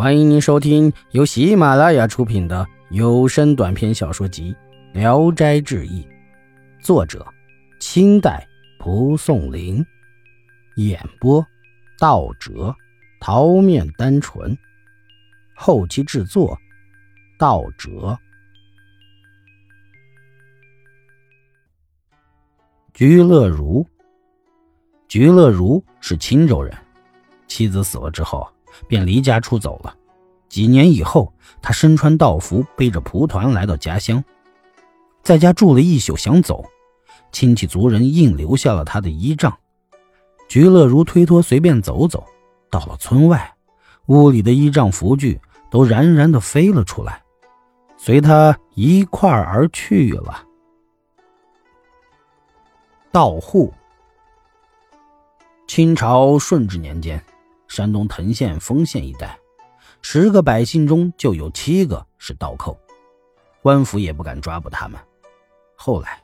欢迎您收听由喜马拉雅出品的有声短篇小说集《聊斋志异》，作者：清代蒲松龄，演播：道哲、桃面单纯，后期制作：道哲。菊乐如，菊乐如是青州人，妻子死了之后。便离家出走了。几年以后，他身穿道服，背着蒲团来到家乡，在家住了一宿，想走，亲戚族人硬留下了他的依仗。菊乐如推脱，随便走走，到了村外，屋里的依仗符具都冉冉的飞了出来，随他一块儿而去了。道户。清朝顺治年间。山东藤县丰县一带，十个百姓中就有七个是盗寇，官府也不敢抓捕他们。后来，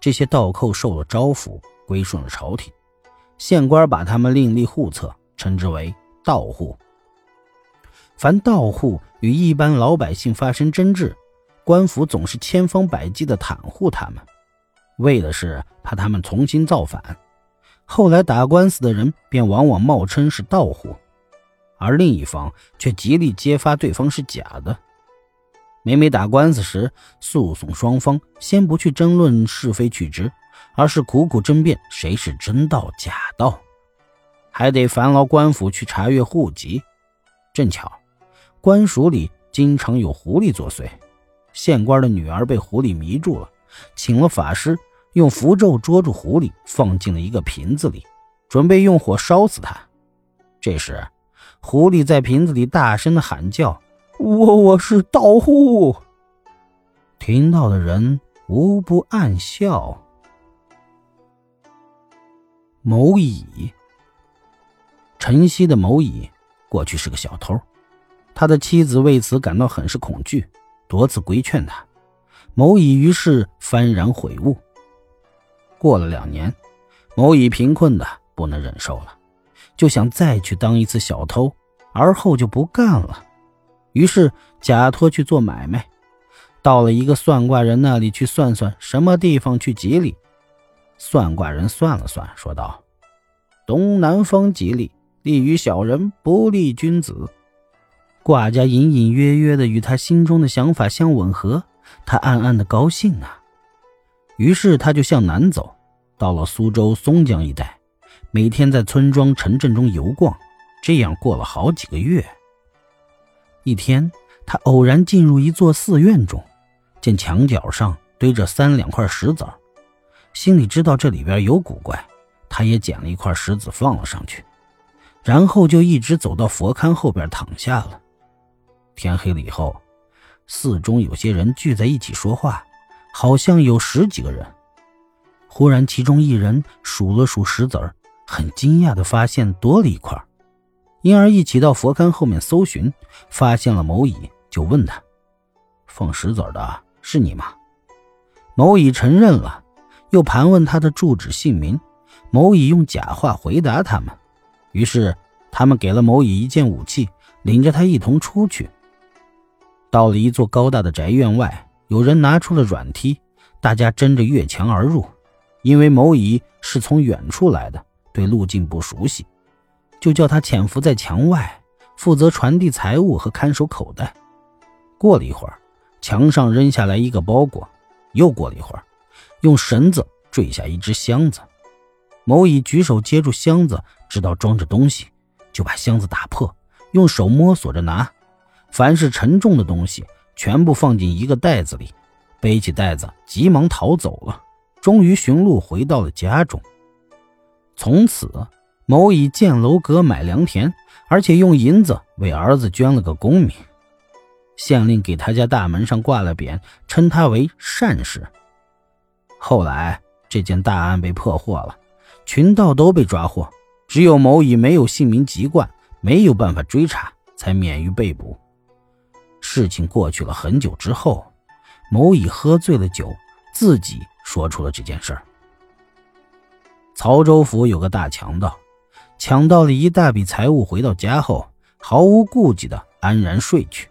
这些盗寇受了招抚，归顺了朝廷，县官把他们另立户册，称之为盗户。凡盗户与一般老百姓发生争执，官府总是千方百计地袒护他们，为的是怕他们重新造反。后来打官司的人便往往冒称是盗户，而另一方却极力揭发对方是假的。每每打官司时，诉讼双方先不去争论是非曲直，而是苦苦争辩谁是真道假道，还得烦劳官府去查阅户籍。正巧，官署里经常有狐狸作祟，县官的女儿被狐狸迷住了，请了法师。用符咒捉住狐狸，放进了一个瓶子里，准备用火烧死它。这时，狐狸在瓶子里大声的喊叫：“我我是盗户！”听到的人无不暗笑。某乙，晨曦的某乙，过去是个小偷，他的妻子为此感到很是恐惧，多次规劝他。某乙于是幡然悔悟。过了两年，某乙贫困的不能忍受了，就想再去当一次小偷，而后就不干了。于是假托去做买卖，到了一个算卦人那里去算算什么地方去吉利。算卦人算了算，说道：“东南方吉利，利于小人，不利君子。”卦家隐隐约约的与他心中的想法相吻合，他暗暗的高兴啊。于是他就向南走，到了苏州松江一带，每天在村庄城镇中游逛，这样过了好几个月。一天，他偶然进入一座寺院中，见墙角上堆着三两块石子，心里知道这里边有古怪，他也捡了一块石子放了上去，然后就一直走到佛龛后边躺下了。天黑了以后，寺中有些人聚在一起说话。好像有十几个人。忽然，其中一人数了数石子儿，很惊讶地发现多了一块，因而一起到佛龛后面搜寻，发现了某乙，就问他：“放石子的是你吗？”某乙承认了，又盘问他的住址姓名。某乙用假话回答他们，于是他们给了某乙一件武器，领着他一同出去。到了一座高大的宅院外。有人拿出了软梯，大家争着越墙而入。因为某乙是从远处来的，对路径不熟悉，就叫他潜伏在墙外，负责传递财物和看守口袋。过了一会儿，墙上扔下来一个包裹。又过了一会儿，用绳子坠下一只箱子。某乙举手接住箱子，知道装着东西，就把箱子打破，用手摸索着拿。凡是沉重的东西。全部放进一个袋子里，背起袋子，急忙逃走了。终于寻路回到了家中。从此，某乙建楼阁，买良田，而且用银子为儿子捐了个功名。县令给他家大门上挂了匾，称他为善士。后来，这件大案被破获了，群盗都被抓获，只有某乙没有姓名籍贯，没有办法追查，才免于被捕。事情过去了很久之后，某乙喝醉了酒，自己说出了这件事儿。曹州府有个大强盗，抢到了一大笔财物，回到家后毫无顾忌的安然睡去。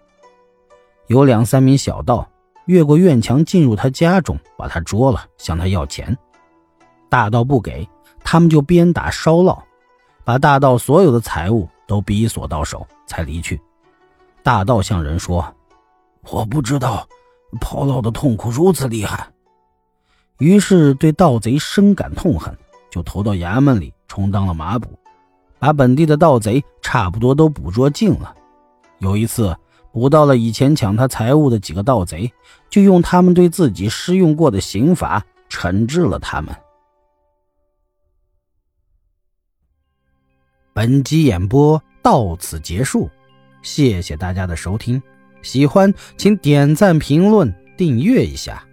有两三名小盗越过院墙进入他家中，把他捉了，向他要钱。大盗不给，他们就鞭打烧烙，把大盗所有的财物都逼索到手，才离去。大盗向人说：“我不知道跑盗的痛苦如此厉害。”于是对盗贼深感痛恨，就投到衙门里充当了马捕，把本地的盗贼差不多都捕捉尽了。有一次。捕到了以前抢他财物的几个盗贼，就用他们对自己施用过的刑罚惩治了他们。本集演播到此结束，谢谢大家的收听，喜欢请点赞、评论、订阅一下。